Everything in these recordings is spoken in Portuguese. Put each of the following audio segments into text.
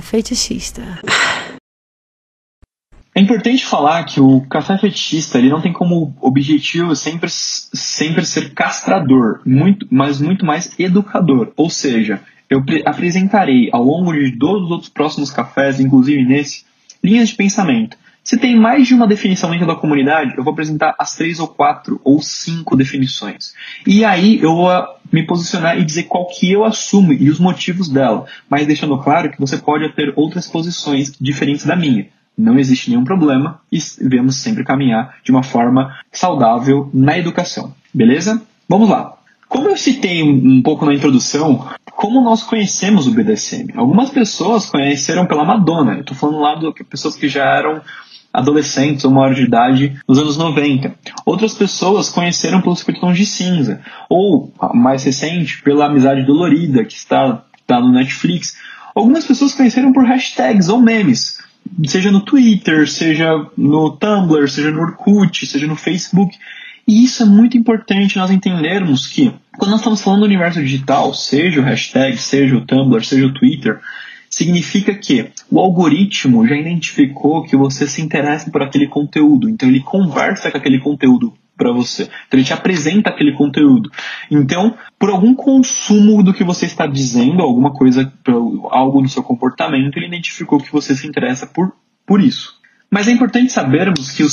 Fetichista. É importante falar que o café fetichista ele não tem como objetivo sempre, sempre ser castrador, muito, mas muito mais educador. Ou seja, eu apresentarei ao longo de todos os outros próximos cafés, inclusive nesse, linhas de pensamento. Se tem mais de uma definição dentro da comunidade, eu vou apresentar as três ou quatro ou cinco definições. E aí eu vou me posicionar e dizer qual que eu assumo e os motivos dela, mas deixando claro que você pode ter outras posições diferentes da minha não existe nenhum problema e devemos sempre caminhar de uma forma saudável na educação. Beleza? Vamos lá. Como eu citei um pouco na introdução, como nós conhecemos o BDSM? Algumas pessoas conheceram pela Madonna. Eu estou falando lá de pessoas que já eram adolescentes ou maior de idade nos anos 90. Outras pessoas conheceram pelos 50 tons de cinza. Ou, mais recente, pela Amizade Dolorida, que está, está no Netflix. Algumas pessoas conheceram por hashtags ou memes seja no Twitter, seja no Tumblr, seja no Orkut, seja no Facebook. E isso é muito importante nós entendermos que, quando nós estamos falando do universo digital, seja o hashtag, seja o Tumblr, seja o Twitter, significa que o algoritmo já identificou que você se interessa por aquele conteúdo, então ele conversa com aquele conteúdo para você. Então ele te apresenta aquele conteúdo. Então, por algum consumo do que você está dizendo, alguma coisa, algo no seu comportamento, ele identificou que você se interessa por, por isso. Mas é importante sabermos que o,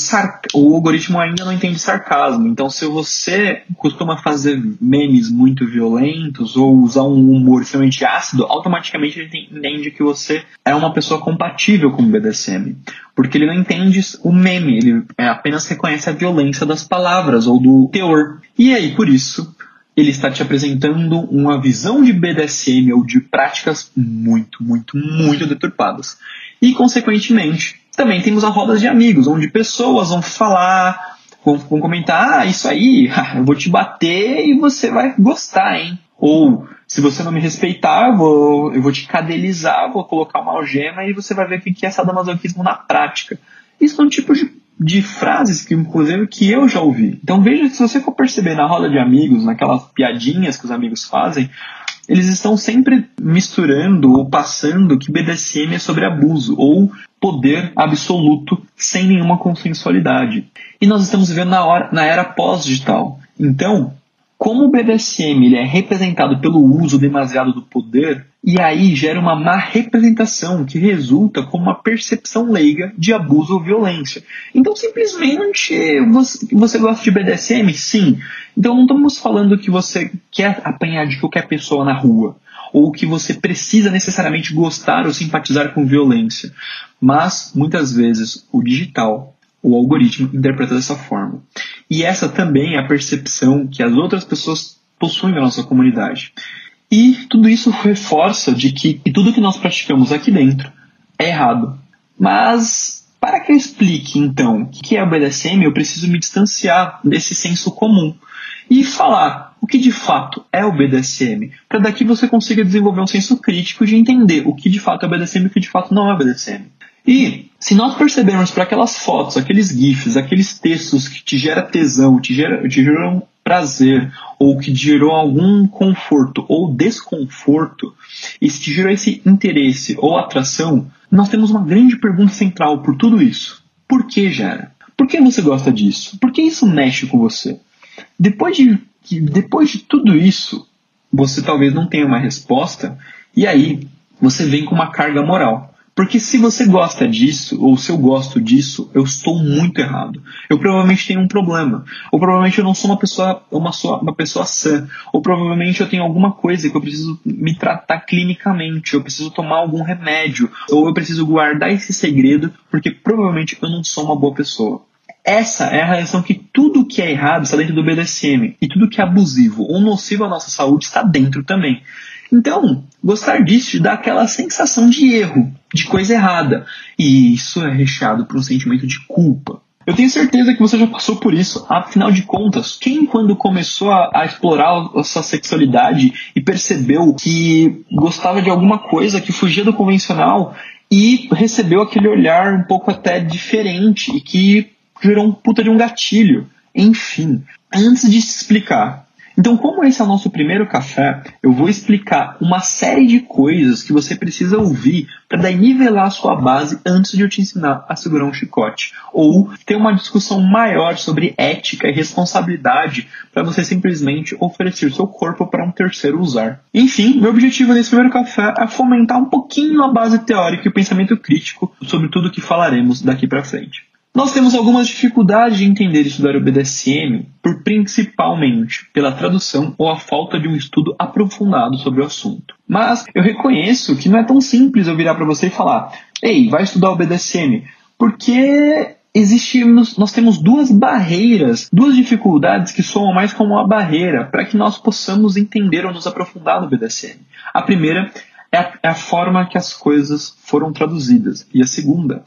o, algoritmo ainda não entende sarcasmo. Então, se você costuma fazer memes muito violentos ou usar um humor extremamente ácido, automaticamente ele entende que você é uma pessoa compatível com o BDSM. Porque ele não entende o meme, ele apenas reconhece a violência das palavras ou do teor. E aí, por isso, ele está te apresentando uma visão de BDSM ou de práticas muito, muito, muito deturpadas. E, consequentemente, também temos as rodas de amigos, onde pessoas vão falar, vão, vão comentar, ah, isso aí, eu vou te bater e você vai gostar, hein? Ou, se você não me respeitar, eu vou, eu vou te cadelizar, vou colocar uma algema e você vai ver o que é sadomasoquismo na prática. Isso é um tipo de, de frases que, inclusive, que eu já ouvi. Então veja se você for perceber na roda de amigos, naquelas piadinhas que os amigos fazem, eles estão sempre misturando ou passando que BDSM é sobre abuso ou poder absoluto sem nenhuma consensualidade. E nós estamos vivendo na, hora, na era pós-digital. Então, como o BDSM ele é representado pelo uso demasiado do poder, e aí gera uma má representação que resulta como uma percepção leiga de abuso ou violência. Então, simplesmente, você, você gosta de BDSM? Sim. Então, não estamos falando que você quer apanhar de qualquer pessoa na rua ou que você precisa necessariamente gostar ou simpatizar com violência. Mas, muitas vezes, o digital, o algoritmo, interpreta dessa forma. E essa também é a percepção que as outras pessoas possuem na nossa comunidade. E tudo isso reforça de que tudo que nós praticamos aqui dentro é errado. Mas para que eu explique então o que é o BDSM, eu preciso me distanciar desse senso comum e falar o que de fato é o BDSM, para daqui você consiga desenvolver um senso crítico de entender o que de fato é o BDSM e o que de fato não é o BDSM. E se nós percebermos para aquelas fotos, aqueles GIFs, aqueles textos que te geram tesão, te, te geram prazer, ou que gerou algum conforto ou desconforto, e se te gerou esse interesse ou atração, nós temos uma grande pergunta central por tudo isso. Por que gera? Por que você gosta disso? Por que isso mexe com você? Depois de, depois de tudo isso, você talvez não tenha uma resposta, e aí você vem com uma carga moral. Porque se você gosta disso, ou se eu gosto disso, eu estou muito errado. Eu provavelmente tenho um problema. Ou provavelmente eu não sou uma pessoa, uma, uma pessoa sã. Ou provavelmente eu tenho alguma coisa que eu preciso me tratar clinicamente. Eu preciso tomar algum remédio. Ou eu preciso guardar esse segredo, porque provavelmente eu não sou uma boa pessoa. Essa é a reação que tudo que é errado está dentro do BDSM. E tudo que é abusivo ou nocivo à nossa saúde está dentro também. Então, gostar disso dá aquela sensação de erro, de coisa errada. E isso é recheado por um sentimento de culpa. Eu tenho certeza que você já passou por isso. Afinal de contas, quem quando começou a, a, explorar a sua sexualidade e percebeu que gostava de alguma coisa que fugia do convencional e recebeu aquele olhar um pouco até diferente e que gerou um puta de um gatilho. Enfim, antes de explicar Então, como esse é o nosso primeiro café, eu vou explicar uma série de coisas que você precisa ouvir para daí nivelar a sua base antes de eu te ensinar a segurar um chicote. Ou ter uma discussão maior sobre ética e responsabilidade para você simplesmente oferecer seu corpo para um terceiro usar. Enfim, meu objetivo nesse primeiro café é fomentar um pouquinho a base teórica e o pensamento crítico sobre tudo que falaremos daqui para frente. Nós temos algumas dificuldades de entender e estudar o BDSM por principalmente pela tradução ou a falta de um estudo aprofundado sobre o assunto. Mas eu reconheço que não é tão simples eu virar para você e falar: "Ei, vai estudar o BDSM", porque existe nós temos duas barreiras, duas dificuldades que soam mais como uma barreira para que nós possamos entender ou nos aprofundar no BDSM. A primeira é a, é a forma que as coisas foram traduzidas e a segunda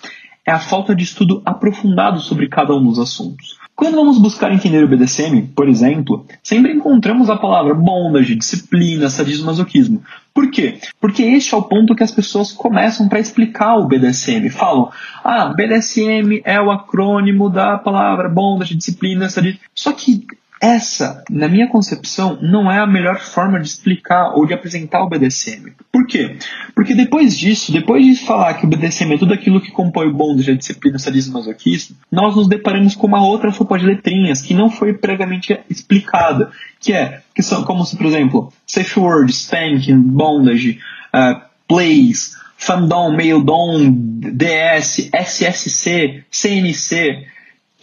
é a falta de estudo aprofundado sobre cada um dos assuntos. Quando vamos buscar entender o BDSM, por exemplo, sempre encontramos a palavra bondage, disciplina, sadismo, masoquismo. Por quê? Porque este é o ponto que as pessoas começam para explicar o BDSM. Falam, ah, BDSM é o acrônimo da palavra bondage, disciplina, sadismo. Só que essa, na minha concepção, não é a melhor forma de explicar ou de apresentar o BDSM. Por quê? Porque depois disso, depois de falar que o BDSM é tudo aquilo que compõe o bondage, a disciplina, sadismo masoquismo, nós nos deparamos com uma outra sopa de letrinhas que não foi previamente explicada, que é, que são como se, por exemplo, safe word, spanking, bondage, uh, plays, fandom, maildom, DS, SSC, CNC,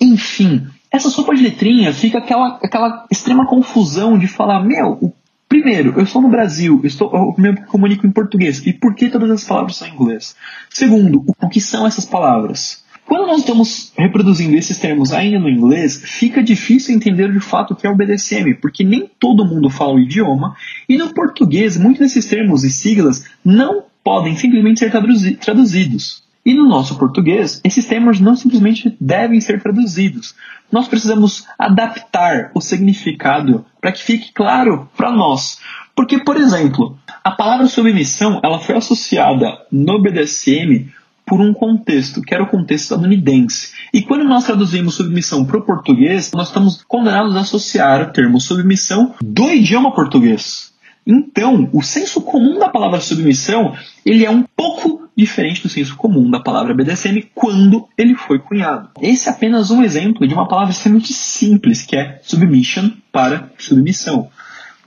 enfim, essa sopa de letrinha fica aquela, aquela extrema confusão de falar, meu, primeiro, eu estou no Brasil, eu, estou, eu me comunico em português, e por que todas as palavras são em inglês? Segundo, o, o que são essas palavras? Quando nós estamos reproduzindo esses termos ainda no inglês, fica difícil entender de fato o que é o BDSM, porque nem todo mundo fala o idioma, e no português, muitos desses termos e siglas não podem simplesmente ser traduzidos. E no nosso português, esses termos não simplesmente devem ser traduzidos. Nós precisamos adaptar o significado para que fique claro para nós. Porque, por exemplo, a palavra submissão ela foi associada no BDSM por um contexto, que era o contexto estadunidense. E quando nós traduzimos submissão para o português, nós estamos condenados a associar o termo submissão do idioma português. Então, o senso comum da palavra submissão, ele é um pouco diferente do senso comum da palavra BDSM quando ele foi cunhado. Esse é apenas um exemplo de uma palavra extremamente simples, que é submission para submissão.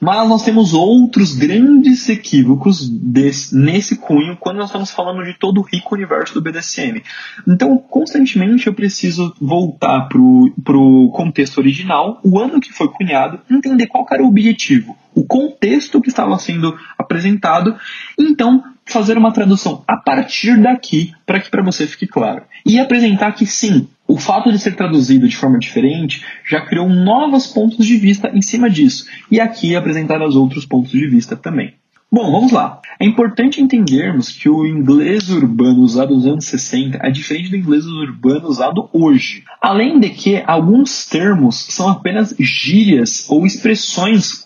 Mas nós temos outros grandes equívocos desse, nesse cunho quando nós estamos falando de todo o rico universo do BDSM. Então, constantemente eu preciso voltar para o contexto original, o ano que foi cunhado, entender qual era o objetivo, o contexto que estava sendo apresentado, então fazer uma tradução a partir daqui para que para você fique claro. E apresentar que sim, o fato de ser traduzido de forma diferente já criou novos pontos de vista em cima disso. E aqui apresentar os outros pontos de vista também. Bom, vamos lá. É importante entendermos que o inglês urbano usado nos anos 60 é diferente do inglês urbano usado hoje. Além de que alguns termos são apenas gírias ou expressões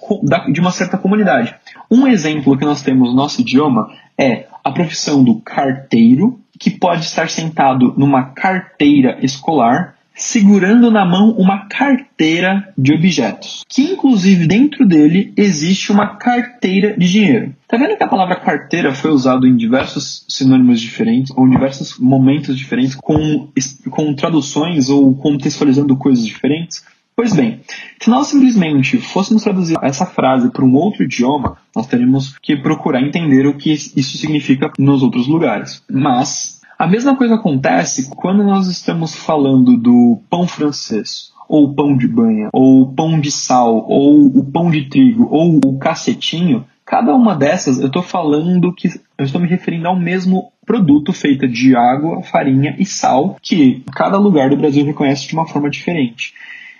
de uma certa comunidade. Um exemplo que nós temos no nosso idioma é a profissão do carteiro, que pode estar sentado numa carteira escolar, segurando na mão uma carteira de objetos, que inclusive dentro dele existe uma carteira de dinheiro. Tá vendo que a palavra carteira foi usada em diversos sinônimos diferentes, ou em diversos momentos diferentes, com, com traduções ou contextualizando coisas diferentes? Pois bem, se nós simplesmente fôssemos traduzir essa frase para um outro idioma, nós teríamos que procurar entender o que isso significa nos outros lugares. Mas a mesma coisa acontece quando nós estamos falando do pão francês, ou pão de banha, ou pão de sal, ou o pão de trigo, ou o cacetinho. Cada uma dessas eu estou falando que eu estou me referindo ao mesmo produto feito de água, farinha e sal, que cada lugar do Brasil reconhece de uma forma diferente.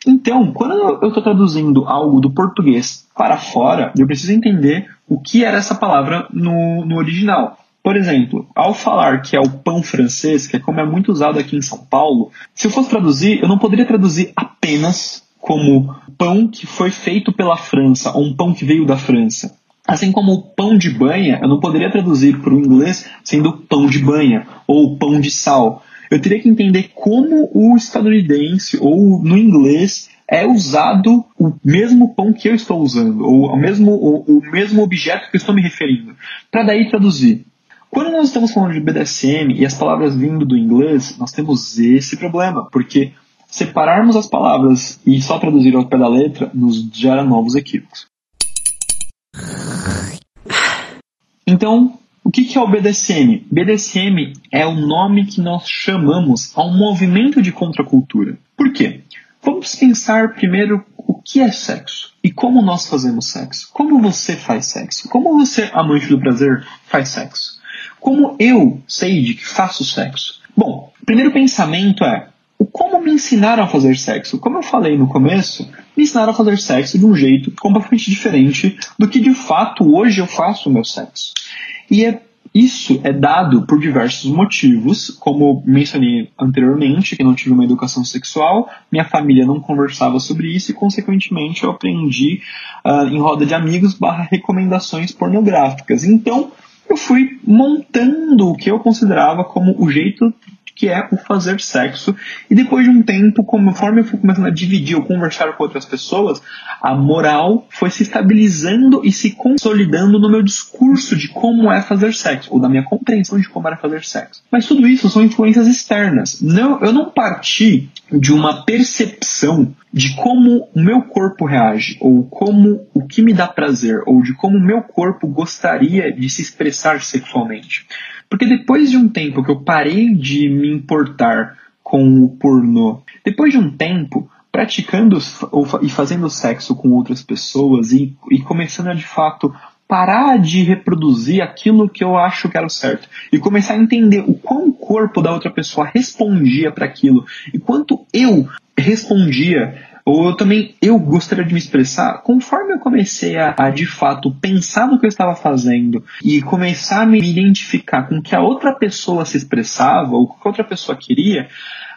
Então, quando eu estou traduzindo algo do português para fora, eu preciso entender o que era essa palavra no, no original. Por exemplo, ao falar que é o pão francês, que é como é muito usado aqui em São Paulo, se eu fosse traduzir, eu não poderia traduzir apenas como pão que foi feito pela França ou um pão que veio da França. Assim como o pão de banha, eu não poderia traduzir para o inglês sendo pão de banha ou pão de sal eu teria que entender como o estadunidense ou no inglês é usado o mesmo pão que eu estou usando, ou o mesmo, o, mesmo objeto que eu estou me referindo, para daí traduzir. Quando nós estamos falando de BDSM e as palavras vindo do inglês, nós temos esse problema, porque separarmos as palavras e só traduzir ao pé da letra nos gera novos equívocos. Então, o que é o BDSM? BDSM é o nome que nós chamamos a um movimento de contracultura. Por quê? Vamos pensar primeiro o que é sexo e como nós fazemos sexo. Como você faz sexo? Como você, amante do prazer, faz sexo? Como eu, Sage, que faço sexo? Bom, o primeiro pensamento é o como me ensinaram a fazer sexo. Como eu falei no começo, me ensinaram a fazer sexo de um jeito completamente diferente do que de fato hoje eu faço o meu sexo. E é isso é dado por diversos motivos, como mencionei anteriormente, que não tive uma educação sexual, minha família não conversava sobre isso e, consequentemente, eu aprendi uh, em roda de amigos barra recomendações pornográficas. Então, eu fui montando o que eu considerava como o jeito que é o fazer sexo. E depois de um tempo, conforme eu fui começando a dividir ou conversar com outras pessoas, a moral foi se estabilizando e se consolidando no meu discurso de como é fazer sexo, ou da minha compreensão de como era fazer sexo. Mas tudo isso são influências externas. Não, eu não parti de uma percepção de como o meu corpo reage, ou como o que me dá prazer, ou de como o meu corpo gostaria de se expressar sexualmente. Porque depois de um tempo que eu parei de me importar com o pornô, depois de um tempo praticando e fazendo sexo com outras pessoas e, e começando a de fato parar de reproduzir aquilo que eu acho que era o certo e começar a entender o quão o corpo da outra pessoa respondia para aquilo e quanto eu respondia ou eu também eu gostaria de me expressar, conforme eu comecei a, a, de fato pensar no que eu estava fazendo e começar a me identificar com o que a outra pessoa se expressava ou o que a outra pessoa queria,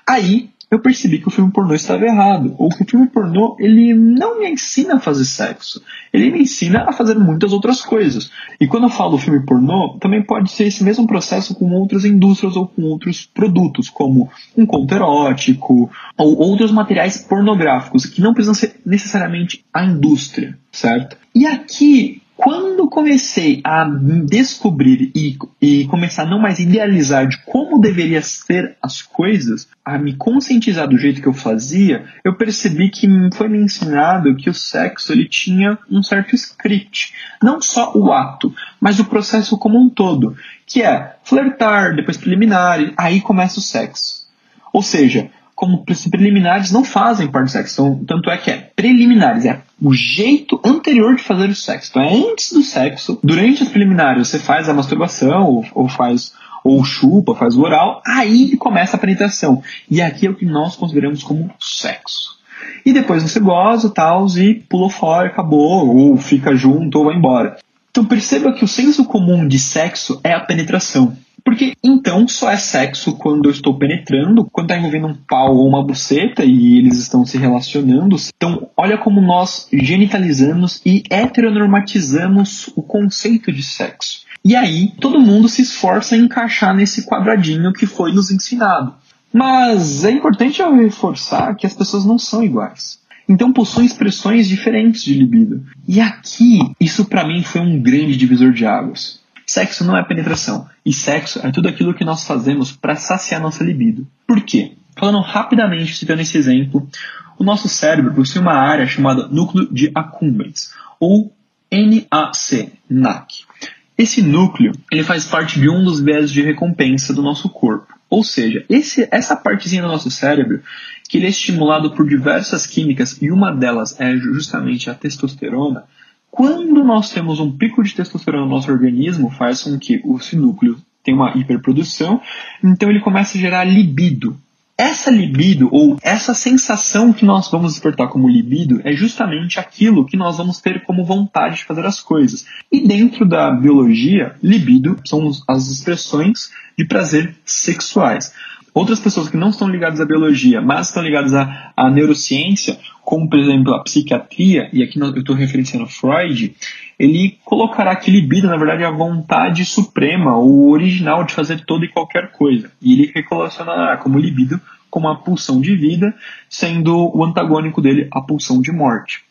aí eu percebi que o filme pornô estava errado, ou que o filme pornô ele não me ensina a fazer sexo, ele me ensina a fazer muitas outras coisas. E quando eu falo filme pornô, também pode ser esse mesmo processo com outras indústrias ou com outros produtos, como um conto erótico ou outros materiais pornográficos que não precisam ser necessariamente a indústria, certo? E aqui quando comecei a descobrir e, e começar a não mais idealizar de como deveria ser as coisas, a me conscientizar do jeito que eu fazia, eu percebi que foi me ensinado que o sexo ele tinha um certo script. Não só o ato, mas o processo como um todo. Que é flertar, depois preliminar, aí começa o sexo. Ou seja, como preliminares não fazem parte do sexo. Então, tanto é que é preliminares, é o jeito anterior de fazer o sexo. Então é antes do sexo, durante as preliminares você faz a masturbação ou, ou faz ou chupa, faz o oral, aí começa a penetração. E aqui é o que nós consideramos como sexo. E depois você goza tal e pulou fora, acabou, ou fica junto ou vai embora. Então perceba que o senso comum de sexo é a penetração. Porque então só é sexo quando eu estou penetrando, quando está envolvendo um pau ou uma buceta e eles estão se relacionando. Então, olha como nós genitalizamos e heteronormatizamos o conceito de sexo. E aí, todo mundo se esforça em encaixar nesse quadradinho que foi nos ensinado. Mas é importante eu reforçar que as pessoas não são iguais. Então possuem expressões diferentes de libido. E aqui, isso para mim foi um grande divisor de águas. Sexo não é penetração. E sexo é tudo aquilo que nós fazemos para saciar nossa libido. Por quê? Falando rapidamente, citando esse exemplo, o nosso cérebro possui uma área chamada núcleo de accumbens, ou NAC, NAC. Esse núcleo ele faz parte de um dos viés de recompensa do nosso corpo. Ou seja, esse, essa partezinha do nosso cérebro, que ele é estimulado por diversas químicas, e uma delas é justamente a testosterona, quando nós temos um pico de testosterona no nosso organismo, faz com que o núcleo tenha uma hiperprodução, então ele começa a gerar libido. Essa libido, ou essa sensação que nós vamos despertar como libido, é justamente aquilo que nós vamos ter como vontade de fazer as coisas. E dentro da biologia, libido são as expressões de prazer sexuais. Outras pessoas que não estão ligadas à biologia, mas estão ligadas à, à neurociência, como por exemplo a psiquiatria, e aqui eu estou referenciando Freud, ele colocará que libido, na verdade, é a vontade suprema, o original de fazer toda e qualquer coisa. E ele relacionará como libido como a pulsão de vida, sendo o antagônico dele a pulsão de morte.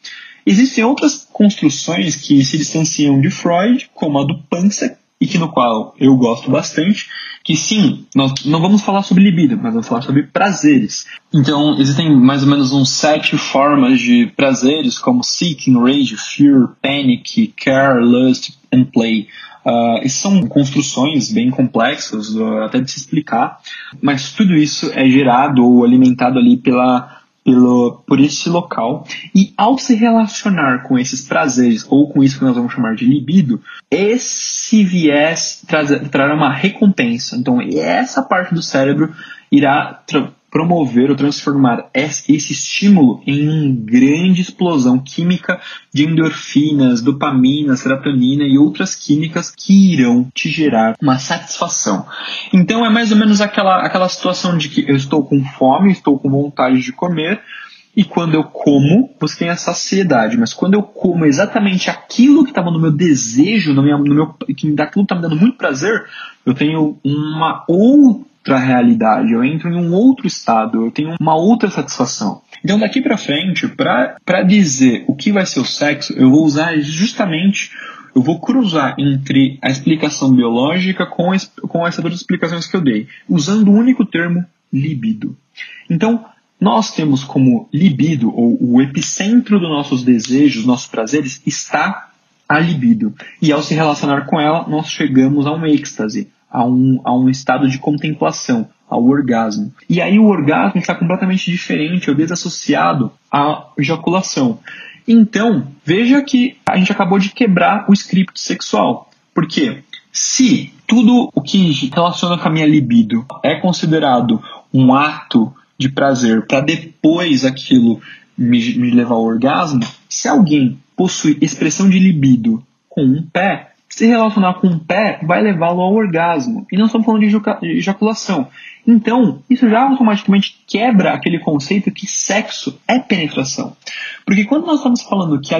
Existem outras construções que se distanciam de Freud, como a do Panzer, e que no qual eu gosto bastante, que sim, nós não vamos falar sobre libido, mas vamos falar sobre prazeres. Então, existem mais ou menos uns sete formas de prazeres, como seeking, rage, fear, panic, care, lust and play. Uh, são construções bem complexas, até de se explicar, mas tudo isso é gerado ou alimentado ali pela pelo, por esse local. E ao se relacionar com esses prazeres, ou com isso que nós vamos chamar de libido, esse viés trará uma recompensa. Então, essa parte do cérebro irá promover ou transformar esse estímulo em uma grande explosão química de endorfinas, dopamina, serotonina e outras químicas que irão te gerar uma satisfação. Então é mais ou menos aquela, aquela situação de que eu estou com fome, estou com vontade de comer, e quando eu como, você tem a saciedade. Mas quando eu como exatamente aquilo que estava no meu desejo, no meu, no meu, que daquilo está me dando muito prazer, eu tenho uma outra outra realidade, eu entro em um outro estado, eu tenho uma outra satisfação. Então daqui para frente, para dizer o que vai ser o sexo, eu vou usar justamente eu vou cruzar entre a explicação biológica com, com essas duas explicações que eu dei, usando o único termo libido. Então, nós temos como libido, ou o epicentro dos nossos desejos, nossos prazeres, está a libido. E ao se relacionar com ela, nós chegamos a um êxtase, a um, a um estado de contemplação, ao orgasmo. E aí o orgasmo está completamente diferente, ou desassociado à ejaculação. Então, veja que a gente acabou de quebrar o script sexual. Por quê? Se tudo o que relaciona com a minha libido é considerado um ato de prazer para depois aquilo me, me levar ao orgasmo, se alguém possui expressão de libido com um pé, se relacionar com o pé vai levá-lo ao orgasmo. E não estamos falando de ejaculação. Então, isso já automaticamente quebra aquele conceito que sexo é penetração. Porque quando nós estamos falando que a,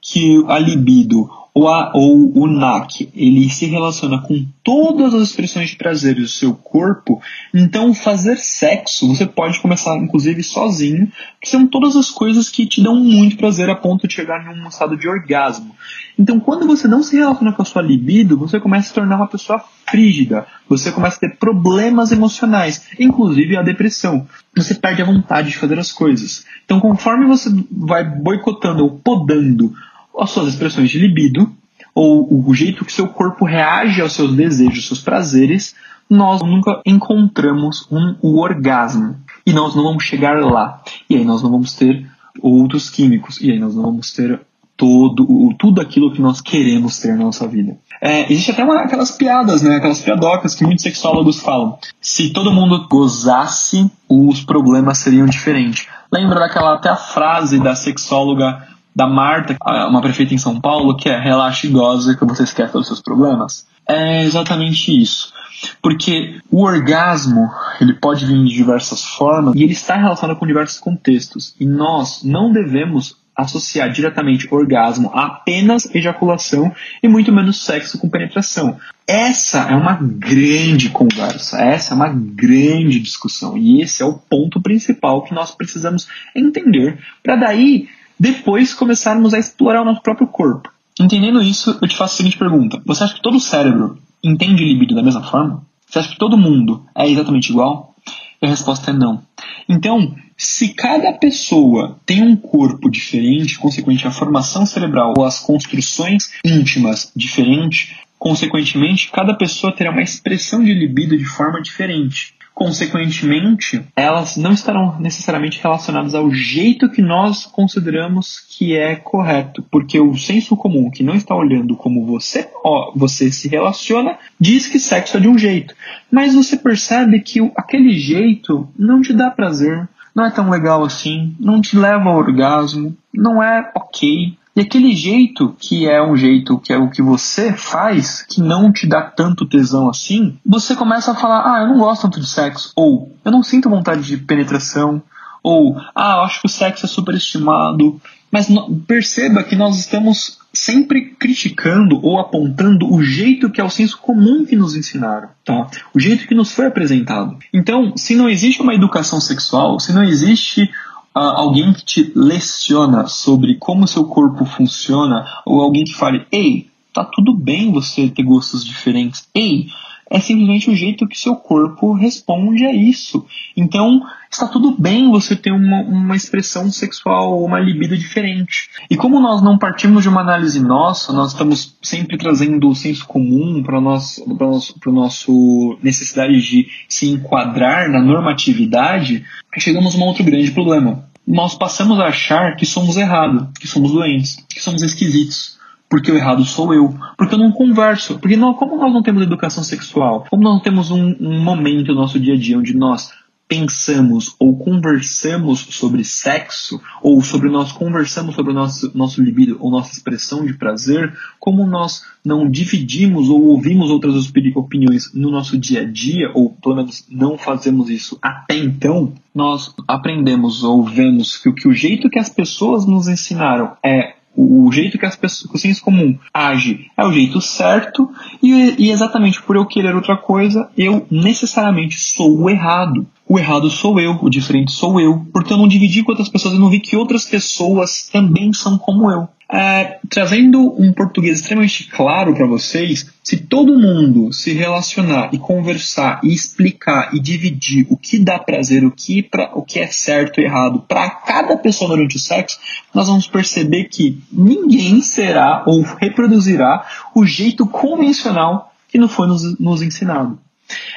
que a libido ou, a, ou o NAC, ele se relaciona com todas as expressões de prazer do seu corpo, então fazer sexo você pode começar inclusive sozinho, que são todas as coisas que te dão muito prazer a ponto de chegar em um estado de orgasmo. Então quando você não se relaciona com a sua libido, você começa a se tornar uma pessoa frígida, você começa a ter problemas emocionais, inclusive a depressão. Você perde a vontade de fazer as coisas. Então conforme você vai boicotando ou podando as suas expressões de libido, ou o jeito que seu corpo reage aos seus desejos, seus prazeres, nós nunca encontramos um, o orgasmo. E nós não vamos chegar lá. E aí nós não vamos ter outros químicos. E aí nós não vamos ter todo, tudo aquilo que nós queremos ter na nossa vida. É, existe até uma, aquelas piadas, né? Aquelas piadocas que muitos sexólogos falam. Se todo mundo gozasse, os problemas seriam diferentes. Lembra daquela até a frase da sexóloga da Marta, uma prefeita em São Paulo, que é relaxe e goze que você esquece dos seus problemas. É exatamente isso. Porque o orgasmo, ele pode vir de diversas formas e ele está relacionado com diversos contextos. E nós não devemos associar diretamente orgasmo a apenas ejaculação e muito menos sexo com penetração. Essa é uma grande conversa, essa é uma grande discussão e esse é o ponto principal que nós precisamos entender para daí depois começarmos a explorar o nosso próprio corpo. Entendendo isso, eu te faço a seguinte pergunta: Você acha que todo cérebro entende libido da mesma forma? Você acha que todo mundo é exatamente igual? E a resposta é não. Então, se cada pessoa tem um corpo diferente, consequentemente a formação cerebral ou as construções íntimas diferentes, consequentemente cada pessoa terá uma expressão de libido de forma diferente. Consequentemente, elas não estarão necessariamente relacionadas ao jeito que nós consideramos que é correto, porque o senso comum que não está olhando como você, ó, você se relaciona, diz que sexo é de um jeito, mas você percebe que aquele jeito não te dá prazer, não é tão legal assim, não te leva ao orgasmo, não é ok, e aquele jeito, que é um jeito que é o que você faz, que não te dá tanto tesão assim, você começa a falar: ah, eu não gosto tanto de sexo, ou eu não sinto vontade de penetração, ou ah, eu acho que o sexo é superestimado. Mas perceba que nós estamos sempre criticando ou apontando o jeito que é o senso comum que nos ensinaram, tá? O jeito que nos foi apresentado. Então, se não existe uma educação sexual, se não existe alguém que te leciona sobre como seu corpo funciona, ou alguém que fale, ei, tá tudo bem você ter gostos diferentes, ei, é simplesmente o jeito que seu corpo responde a isso. Então, está tudo bem você ter uma, uma expressão sexual uma libido diferente. E como nós não partimos de uma análise nossa, nós estamos sempre trazendo o senso comum para a nossa nosso, nosso necessidade de se enquadrar na normatividade, chegamos a um outro grande problema. Nós passamos a achar que somos errados, que somos doentes, que somos esquisitos porque o errado sou eu, porque eu não converso, porque não, como nós não temos educação sexual, como nós não temos um, um momento no nosso dia a dia onde nós pensamos ou conversamos sobre sexo, ou sobre nós conversamos sobre o nosso, nosso libido ou nossa expressão de prazer, como nós não dividimos ou ouvimos outras opiniões no nosso dia a dia, ou pelo menos não fazemos isso até então, nós aprendemos ou vemos que, que o jeito que as pessoas nos ensinaram é o jeito que, as pessoas, que o senso comum age é o jeito certo, e, e exatamente por eu querer outra coisa, eu necessariamente sou o errado. O errado sou eu, o diferente sou eu, porque eu não dividi com outras pessoas, eu não vi que outras pessoas também são como eu. É, trazendo um português extremamente claro para vocês, se todo mundo se relacionar e conversar e explicar e dividir o que dá prazer, o que, pra, o que é certo e errado para cada pessoa durante o sexo, nós vamos perceber que ninguém será ou reproduzirá o jeito convencional que não foi nos, nos ensinado.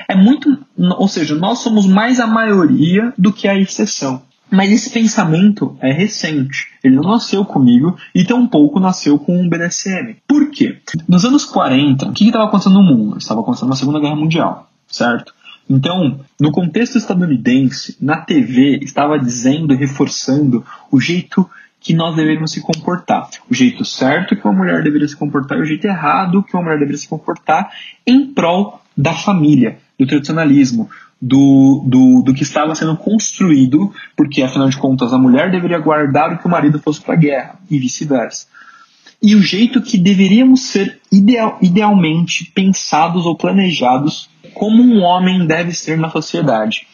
É muito, ou seja, nós somos mais a maioria do que a exceção. Mas esse pensamento é recente. Ele não nasceu comigo e tampouco nasceu com o BDSM. Por quê? Nos anos 40, o que estava acontecendo no mundo? Estava acontecendo uma Segunda Guerra Mundial, certo? Então, no contexto estadunidense, na TV, estava dizendo e reforçando o jeito que nós deveríamos se comportar. O jeito certo que uma mulher deveria se comportar e o jeito errado que uma mulher deveria se comportar em prol da família, do tradicionalismo, do, do, do que estava sendo construído, porque afinal de contas a mulher deveria guardar o que o marido fosse para a guerra e vice-versa. E o jeito que deveríamos ser ideal, idealmente pensados ou planejados como um homem deve ser na sociedade.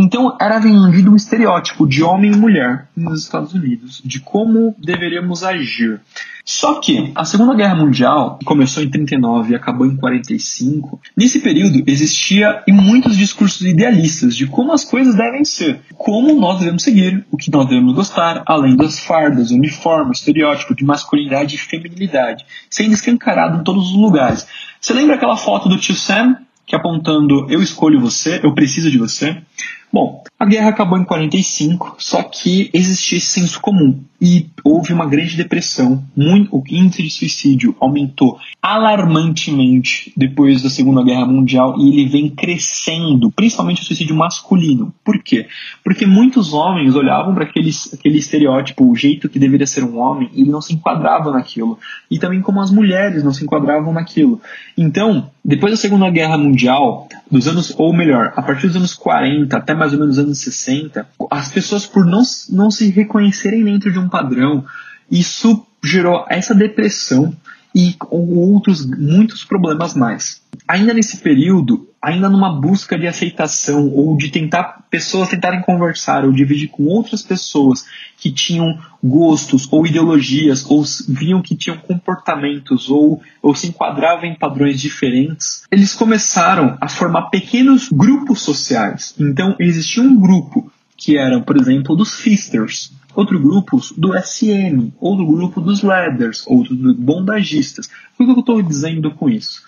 Então era vendido um estereótipo de homem e mulher nos Estados Unidos, de como deveríamos agir. Só que a Segunda Guerra Mundial começou em 39 e acabou em 45. Nesse período existia muitos discursos idealistas de como as coisas devem ser, como nós devemos seguir, o que nós devemos gostar, além das fardas, uniforme, estereótipo de masculinidade e feminilidade, sendo escancarado em todos os lugares. Você lembra aquela foto do tio Sam que apontando eu escolho você, eu preciso de você? Bom, a guerra acabou em 45, só que existia esse senso comum e houve uma grande depressão. Muito, o índice de suicídio aumentou alarmantemente depois da Segunda Guerra Mundial e ele vem crescendo, principalmente o suicídio masculino. Por quê? Porque muitos homens olhavam para aquele, aquele estereótipo, o jeito que deveria ser um homem, e não se enquadravam naquilo. E também como as mulheres não se enquadravam naquilo. Então, depois da Segunda Guerra Mundial, dos anos, ou melhor, a partir dos anos 40 até mais ou menos os anos 60, as pessoas por não, não se reconhecerem dentro de um padrão, isso gerou essa depressão e outros muitos problemas mais. Ainda nesse período, ainda numa busca de aceitação ou de tentar pessoas tentarem conversar ou dividir com outras pessoas que tinham gostos ou ideologias ou viam que tinham comportamentos ou, ou se enquadravam em padrões diferentes, eles começaram a formar pequenos grupos sociais. Então existia um grupo que eram, por exemplo, dos Fisters, outro grupo do SM, outro grupo dos Leathers, outro dos bondagistas. O que eu estou dizendo com isso?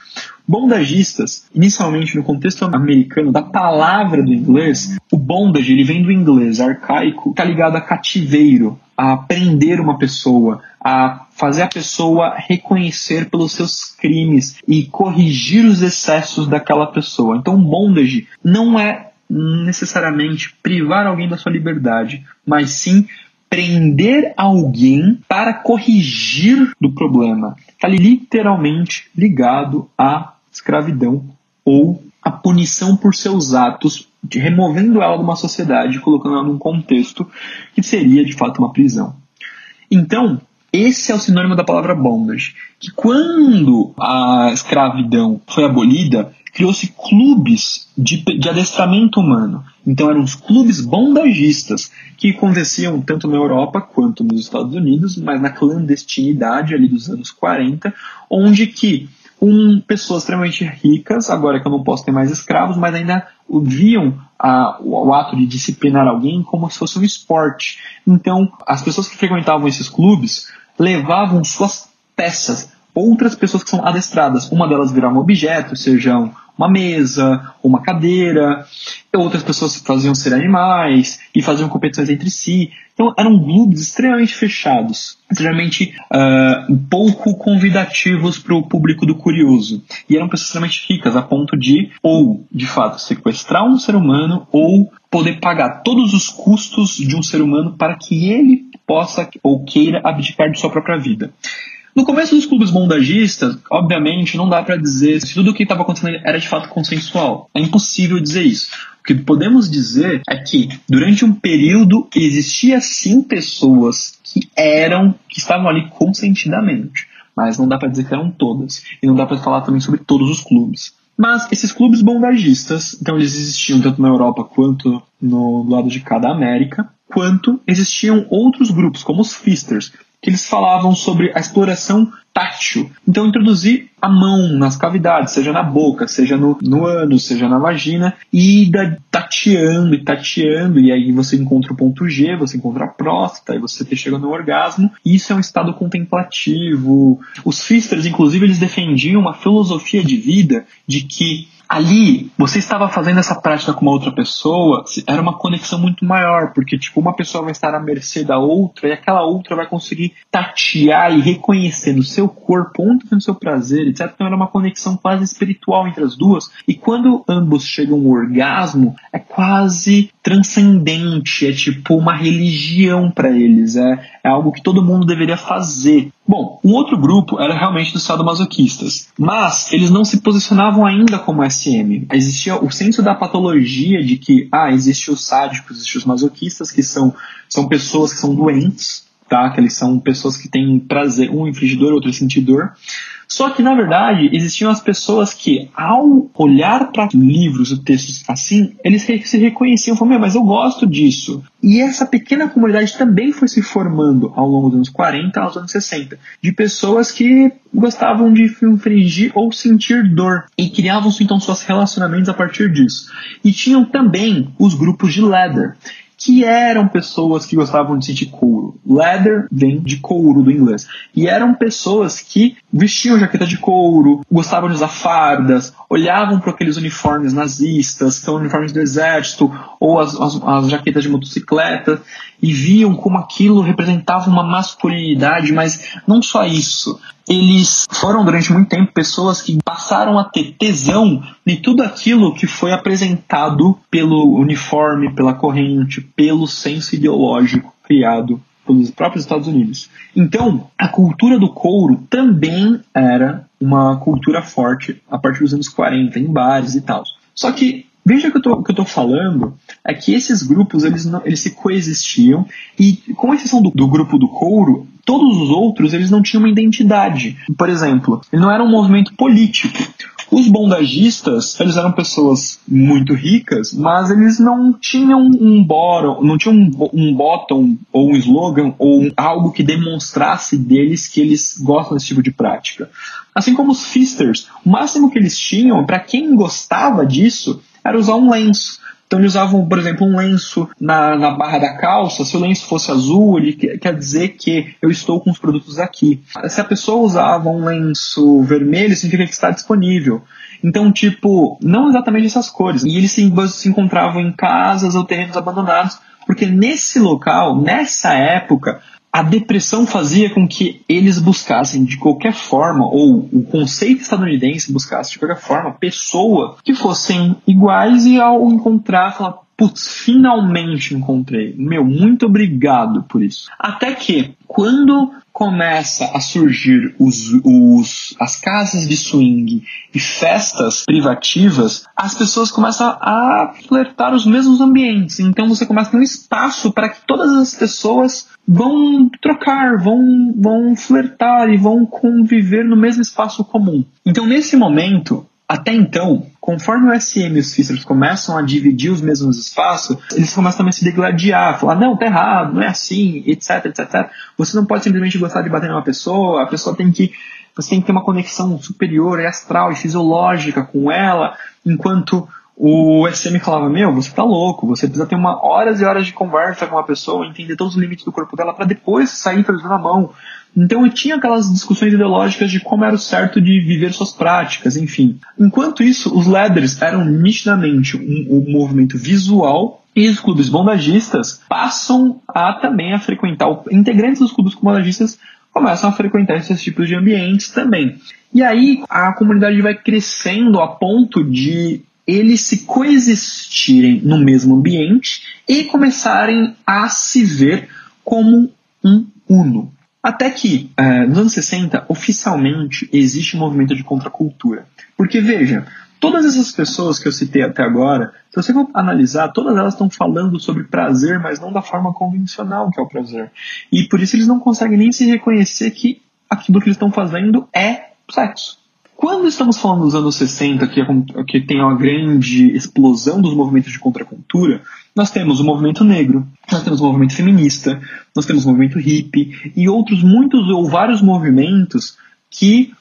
Bondagistas, inicialmente no contexto americano da palavra do inglês, o bondage ele vem do inglês arcaico, está ligado a cativeiro, a prender uma pessoa, a fazer a pessoa reconhecer pelos seus crimes e corrigir os excessos daquela pessoa. Então, bondage não é necessariamente privar alguém da sua liberdade, mas sim prender alguém para corrigir do problema. Está literalmente ligado à escravidão ou à punição por seus atos removendo ela de uma sociedade, colocando ela num contexto que seria de fato uma prisão. Então, esse é o sinônimo da palavra bondage, que quando a escravidão foi abolida, criou-se clubes de, de, adestramento humano. Então eram os clubes bondagistas que aconteciam tanto na Europa quanto nos Estados Unidos, mas na clandestinidade ali dos anos 40, onde que um, pessoas extremamente ricas, agora que eu não posso ter mais escravos, mas ainda viam a, o, o, ato de disciplinar alguém como se fosse um esporte. Então, as pessoas que frequentavam esses clubes levavam suas peças, outras pessoas que são adestradas. Uma delas virava um objeto, sejam uma mesa, uma cadeira. Outras pessoas faziam ser animais e faziam competições entre si. Então eram grupos extremamente fechados, extremamente uh, pouco convidativos para o público do curioso. E eram pessoas extremamente ricas a ponto de, ou de fato, sequestrar um ser humano ou poder pagar todos os custos de um ser humano para que ele possa ou queira abdicar de sua própria vida. No começo dos clubes bondagistas, obviamente, não dá para dizer se tudo o que estava acontecendo era de fato consensual. É impossível dizer isso. O que podemos dizer é que, durante um período, existia sim pessoas que eram, que estavam ali consentidamente. Mas não dá para dizer que eram todas. E não dá para falar também sobre todos os clubes. Mas esses clubes bondagistas, então eles existiam tanto na Europa quanto no lado de cada América, quanto existiam outros grupos, como os Fisters, que eles falavam sobre a exploração tátil. Então, introduzir a mão nas cavidades, seja na boca, seja no, no ânus, seja na vagina, e ir tateando e tateando, e aí você encontra o ponto G, você encontra a próstata, e você chega no orgasmo. Isso é um estado contemplativo. Os Fisters, inclusive, eles defendiam uma filosofia de vida de que ali você estava fazendo essa prática com uma outra pessoa, era uma conexão muito maior, porque tipo, uma pessoa vai estar à mercê da outra e aquela outra vai conseguir tatear e reconhecer no seu corpo onde tem o seu prazer, etc. Então era uma conexão quase espiritual entre as duas. E quando ambos chegam ao orgasmo, é quase transcendente, é tipo uma religião para eles, é, é algo que todo mundo deveria fazer. Bom, um outro grupo era realmente dos sadomasoquistas, mas eles não se posicionavam ainda como SM. Existia o senso da patologia de que, ah, existe os sádicos, existe os masoquistas, que são, são pessoas que são doentes, tá? Que eles são pessoas que têm prazer, um infligidor, outro sentidor. Só que, na verdade, existiam as pessoas que, ao olhar para livros e textos assim, eles se reconheciam, falavam, mas eu gosto disso. E essa pequena comunidade também foi se formando ao longo dos anos 40 aos anos 60, de pessoas que gostavam de infringir ou sentir dor e criavam então seus relacionamentos a partir disso. E tinham também os grupos de leather, que eram pessoas que gostavam de sentir couro. Leather vem de couro do inglês. E eram pessoas que vestiam jaqueta de couro, gostavam de usar fardas, olhavam para aqueles uniformes nazistas, que são uniformes do exército, ou as, as, as jaquetas de motocicleta, e viam como aquilo representava uma masculinidade, mas não só isso eles foram durante muito tempo pessoas que passaram a ter tesão em tudo aquilo que foi apresentado pelo uniforme, pela corrente, pelo senso ideológico criado pelos próprios Estados Unidos. Então, a cultura do couro também era uma cultura forte a partir dos anos 40, em bares e tal. Só que Veja que o que eu estou falando é que esses grupos eles, eles se coexistiam e, com exceção do, do, grupo do couro, todos os outros eles não tinham uma identidade. Por exemplo, ele não era um movimento político. Os bondagistas, eles eram pessoas muito ricas, mas eles não tinham um bottom, não tinham um, um bottom ou um slogan ou um, algo que demonstrasse deles que eles gostam desse tipo de prática. Assim como os fisters, o máximo que eles tinham, para quem gostava disso, era usar um lenço. Então eles usavam, por exemplo, um lenço na, na barra da calça. Se o lenço fosse azul, ele quer dizer que eu estou com os produtos aqui. Se a pessoa usava um lenço vermelho, significa que está disponível. Então, tipo, não exatamente essas cores. E eles se, se encontravam em casas ou terrenos abandonados, porque nesse local, nessa época, a depressão fazia com que eles buscassem de qualquer forma, ou o conceito estadunidense buscasse de qualquer forma, pessoas que fossem iguais e ao encontrar, falar, putz, finalmente encontrei. Meu, muito obrigado por isso. Até que, quando começa a surgir os, os, as casas de swing e festas privativas, as pessoas começam a flertar os mesmos ambientes. Então você começa a ter um espaço para que todas as pessoas vão trocar, vão, vão flertar e vão conviver no mesmo espaço comum. Então nesse momento, até então, conforme o SM e os Fisters começam a dividir os mesmos espaços, eles começam também a se degladiar, falar, não, tá errado, não é assim, etc, etc, etc. Você não pode simplesmente gostar de bater numa pessoa, a pessoa tem que. Você tem que ter uma conexão superior, astral e fisiológica com ela, enquanto o SM falava, meu, você tá louco, você precisa ter uma horas e horas de conversa com uma pessoa, entender todos os limites do corpo dela para depois sair fazendo a mão. Então eu tinha aquelas discussões ideológicas de como era o certo de viver suas práticas, enfim. Enquanto isso, os leathers eram nitidamente um, um movimento visual e os clubes bondagistas passam a também a frequentar, integrantes dos clubes bondagistas começam a frequentar esses tipos de ambientes também. E aí a comunidade vai crescendo a ponto de eles se coexistirem no mesmo ambiente e começarem a se ver como um uno. Até que, é, nos anos 60, oficialmente existe um movimento de contracultura. Porque, veja, todas essas pessoas que eu citei até agora, se você for analisar, todas elas estão falando sobre prazer, mas não da forma convencional que é o prazer. E por isso eles não conseguem nem se reconhecer que aquilo que eles estão fazendo é sexo. Quando estamos falando dos anos 60, que, é, que tem uma grande explosão dos movimentos de contracultura, nós temos o movimento negro, nós temos o movimento feminista, nós temos o movimento hippie e outros muitos ou vários movimentos que,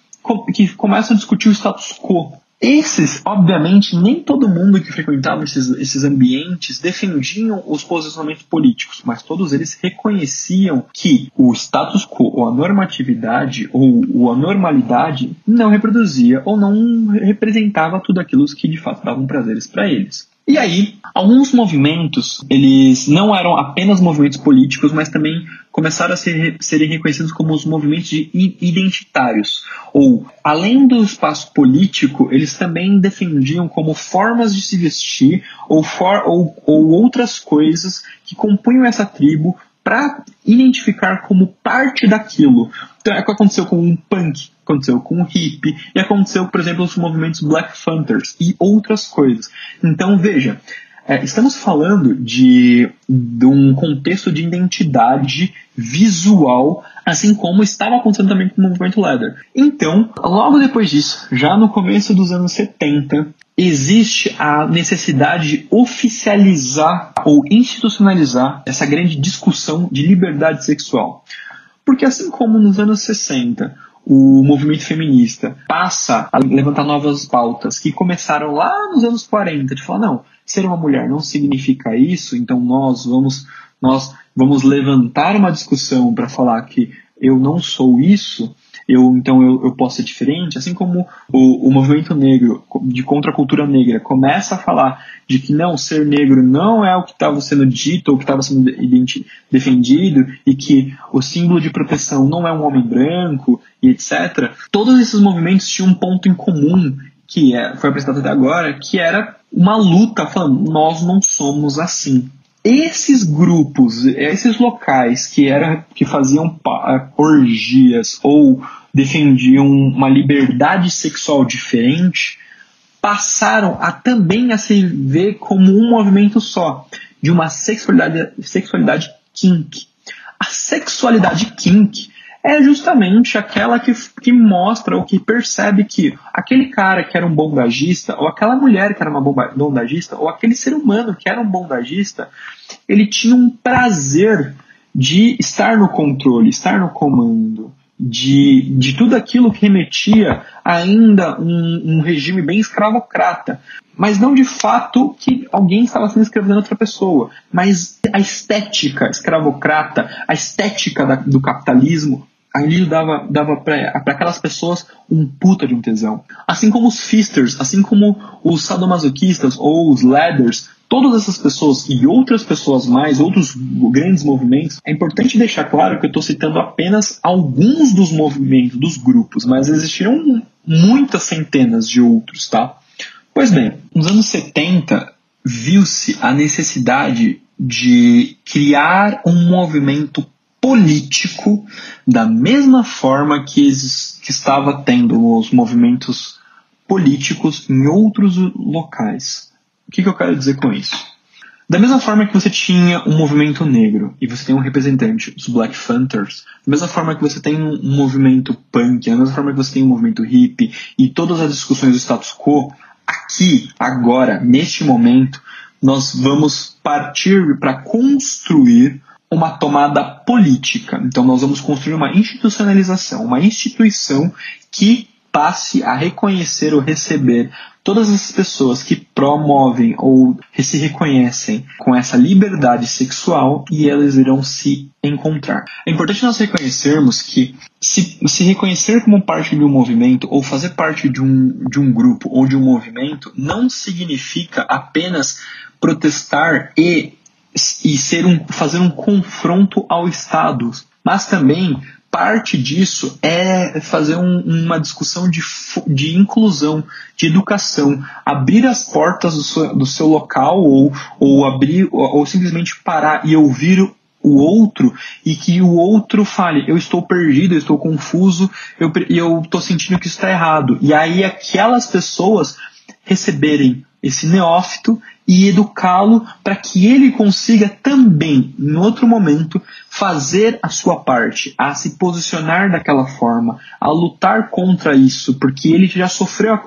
que começam a discutir o status quo. Esses, obviamente, nem todo mundo que frequentava esses, esses ambientes defendiam os posicionamentos políticos, mas todos eles reconheciam que o status quo, ou a normatividade, ou, ou a normalidade, não reproduzia ou não representava tudo aquilo que de fato davam prazeres para eles. E aí, alguns movimentos, eles não eram apenas movimentos políticos, mas também começaram a ser, serem reconhecidos como os movimentos identitários. Ou, além do espaço político, eles também defendiam como formas de se vestir ou, for, ou, ou outras coisas que compunham essa tribo para identificar como parte daquilo. Então, é que aconteceu com um punk, aconteceu com o hip, e aconteceu, por exemplo, nos movimentos Black Panthers e outras coisas. Então, veja, é, estamos falando de, de um contexto de identidade visual, assim como estava acontecendo também com o movimento Leather. Então, logo depois disso, já no começo dos anos 70, existe a necessidade de oficializar ou institucionalizar essa grande discussão de liberdade sexual. Porque assim como nos anos 60 o movimento feminista passa a levantar novas pautas que começaram lá nos anos 40, de falar, não, ser uma mulher não significa isso, então nós vamos, nós vamos levantar uma discussão para falar que eu não sou isso, eu então eu, eu posso ser diferente, assim como o, o movimento negro de contra a cultura negra começa a falar de que não ser negro não é o que estava sendo dito ou que estava sendo defendido e que o símbolo de proteção não é um homem branco e etc. Todos esses movimentos tinham um ponto em comum que é, foi apresentado até agora, que era uma luta falando nós não somos assim esses grupos, esses locais que era que faziam orgias ou defendiam uma liberdade sexual diferente, passaram a também a se ver como um movimento só, de uma sexualidade, sexualidade kink. A sexualidade kink é justamente aquela que, que mostra ou que percebe que aquele cara que era um bondagista, ou aquela mulher que era uma bondagista, ou aquele ser humano que era um bondagista, ele tinha um prazer de estar no controle, estar no comando, de, de tudo aquilo que remetia ainda um, um regime bem escravocrata. Mas não de fato que alguém estava sendo escravizando outra pessoa, mas a estética escravocrata, a estética da, do capitalismo, ali dava, dava para aquelas pessoas um puta de um tesão. Assim como os fisters, assim como os sadomasoquistas ou os ladders, todas essas pessoas e outras pessoas mais, outros grandes movimentos, é importante deixar claro que eu estou citando apenas alguns dos movimentos, dos grupos, mas existiram muitas centenas de outros, tá? Pois bem, nos anos 70 viu-se a necessidade de criar um movimento político da mesma forma que, que estava tendo os movimentos políticos em outros locais. O que, que eu quero dizer com isso? Da mesma forma que você tinha um movimento negro e você tem um representante, os Black Panthers, da mesma forma que você tem um movimento punk, da mesma forma que você tem um movimento hippie e todas as discussões do status quo, aqui, agora, neste momento, nós vamos partir para construir uma tomada política. Então, nós vamos construir uma institucionalização, uma instituição que passe a reconhecer ou receber todas as pessoas que promovem ou se reconhecem com essa liberdade sexual e elas irão se encontrar. É importante nós reconhecermos que se, se reconhecer como parte de um movimento ou fazer parte de um, de um grupo ou de um movimento não significa apenas protestar e, e ser um, fazer um confronto ao Estado, mas também parte disso é fazer um, uma discussão de, de inclusão, de educação, abrir as portas do seu, do seu local ou, ou abrir ou, ou simplesmente parar e ouvir o outro e que o outro fale, eu estou perdido, eu estou confuso, eu, eu estou sentindo que isso está errado. E aí aquelas pessoas receberem esse neófito e educá-lo para que ele consiga também, em outro momento, fazer a sua parte, a se posicionar daquela forma, a lutar contra isso, porque ele já sofreu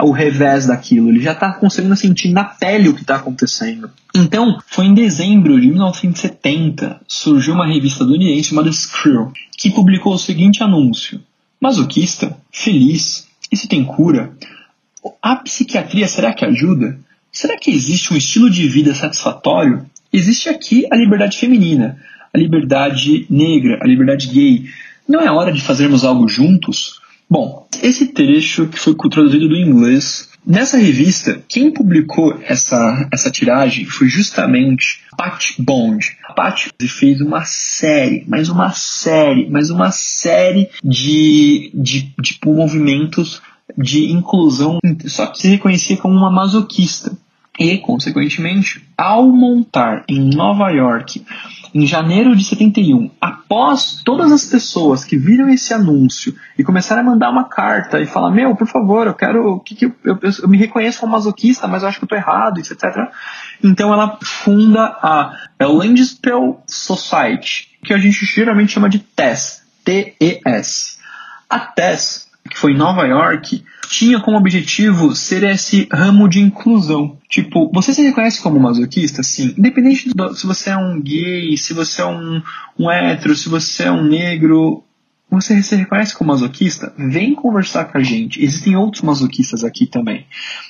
o revés daquilo, ele já está conseguindo sentir na pele o que está acontecendo. Então, foi em dezembro de 1970 surgiu uma revista estadunidense chamada Screw, que publicou o seguinte anúncio: Masoquista, feliz, isso tem cura? A psiquiatria será que ajuda? Será que existe um estilo de vida satisfatório? Existe aqui a liberdade feminina, a liberdade negra, a liberdade gay. Não é hora de fazermos algo juntos? Bom, esse trecho que foi traduzido do inglês. Nessa revista, quem publicou essa, essa tiragem foi justamente Pat Bond. A Pat fez uma série, mais uma série, mais uma série de, de, de movimentos de inclusão, só que se reconhecia como uma masoquista. E, consequentemente, ao montar em Nova York, em janeiro de 71, após todas as pessoas que viram esse anúncio e começaram a mandar uma carta e falar: Meu, por favor, eu quero. Que, que eu, eu, eu, me reconheço como masoquista, mas eu acho que eu tô errado, etc. Então ela funda a Landspell Society, que a gente geralmente chama de TES. T-E-S. A TES que foi em Nova York, tinha como objetivo ser esse ramo de inclusão. Tipo, você se reconhece como masoquista? Sim. Independente do, se você é um gay, se você é um, um hétero, se você é um negro, você se reconhece como masoquista? Vem conversar com a gente. Existem outros masoquistas aqui também.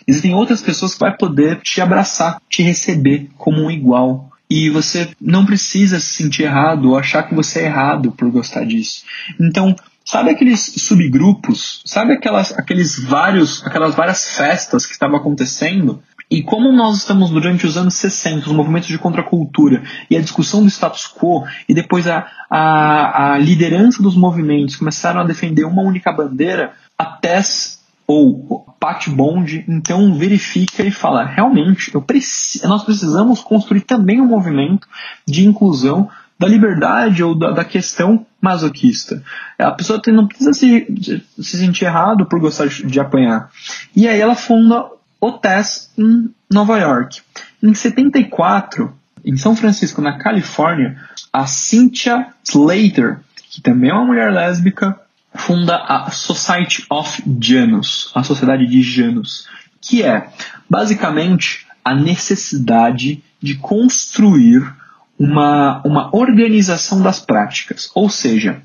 Existem outras pessoas que vai poder te abraçar, te receber como um igual. E você não precisa se sentir errado ou achar que você é errado por gostar disso. Então, Sabe aqueles subgrupos? Sabe aquelas, aqueles vários, aquelas várias festas que estavam acontecendo? E como nós estamos durante os anos 60, os movimentos de contracultura e a discussão do status quo, e depois a, a, a liderança dos movimentos começaram a defender uma única bandeira, a TES ou Pat Bond, então verifica e fala, realmente, preci nós precisamos construir também um movimento de inclusão da liberdade ou da, da questão masoquista. A pessoa tem, não precisa se, se sentir errado por gostar de, de apanhar. E aí ela funda o TES em Nova York. Em 74, em São Francisco, na Califórnia, a Cynthia Slater, que também é uma mulher lésbica, funda a Society of Janus, a Sociedade de Janus, que é basicamente a necessidade de construir uma, uma organização das práticas. Ou seja,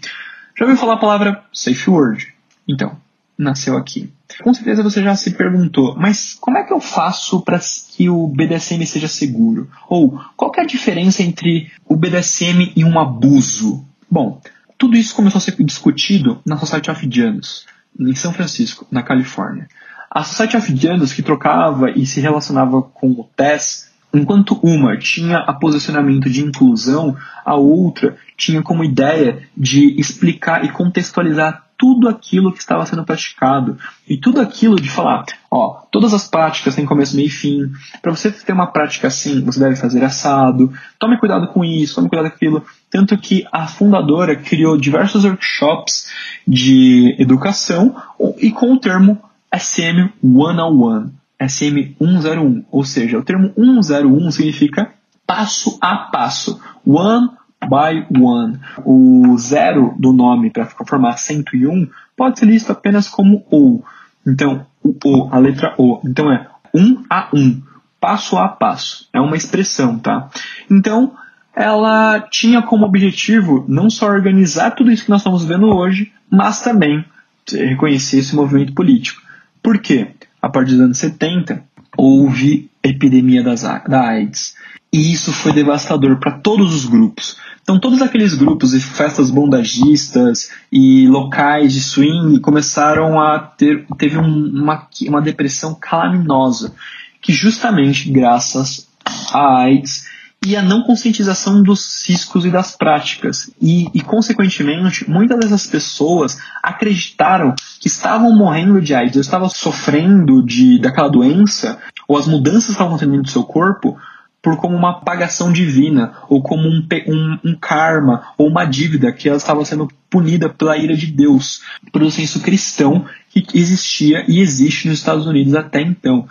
já ouviu falar a palavra safe word? Então, nasceu aqui. Com certeza você já se perguntou, mas como é que eu faço para que o BDSM seja seguro? Ou qual é a diferença entre o BDSM e um abuso? Bom, tudo isso começou a ser discutido na Society of Janus, em São Francisco, na Califórnia. A Society of Janus, que trocava e se relacionava com o TESS, Enquanto uma tinha a posicionamento de inclusão, a outra tinha como ideia de explicar e contextualizar tudo aquilo que estava sendo praticado e tudo aquilo de falar, ó, todas as práticas têm começo, meio e fim. Para você ter uma prática assim, você deve fazer assado. Tome cuidado com isso, tome cuidado com aquilo. Tanto que a fundadora criou diversos workshops de educação e com o termo SM 101, SM 101, ou seja, o termo 101 significa passo a passo, one by one. O zero do nome para formar 101 pode ser listo apenas como O. Então, o O, a letra O. Então é um a um, passo a passo. É uma expressão, tá? Então, ela tinha como objetivo não só organizar tudo isso que nós estamos vendo hoje, mas também reconhecer esse movimento político. Por quê? A partir dos anos 70, houve a epidemia das, da AIDS. E isso foi devastador para todos os grupos. Então, todos aqueles grupos e festas bondagistas e locais de swing começaram a ter teve uma, uma depressão calaminosa, que justamente graças à AIDS e a não conscientização dos riscos e das práticas. E, e, consequentemente, muitas dessas pessoas acreditaram que estavam morrendo de AIDS, ou estavam sofrendo de, daquela doença, ou as mudanças estavam acontecendo no seu corpo, por como uma pagação divina, ou como um, um, um, karma, ou uma dívida que ela estava sendo punida pela ira de Deus, pelo senso cristão que existia e existe nos Estados Unidos até então.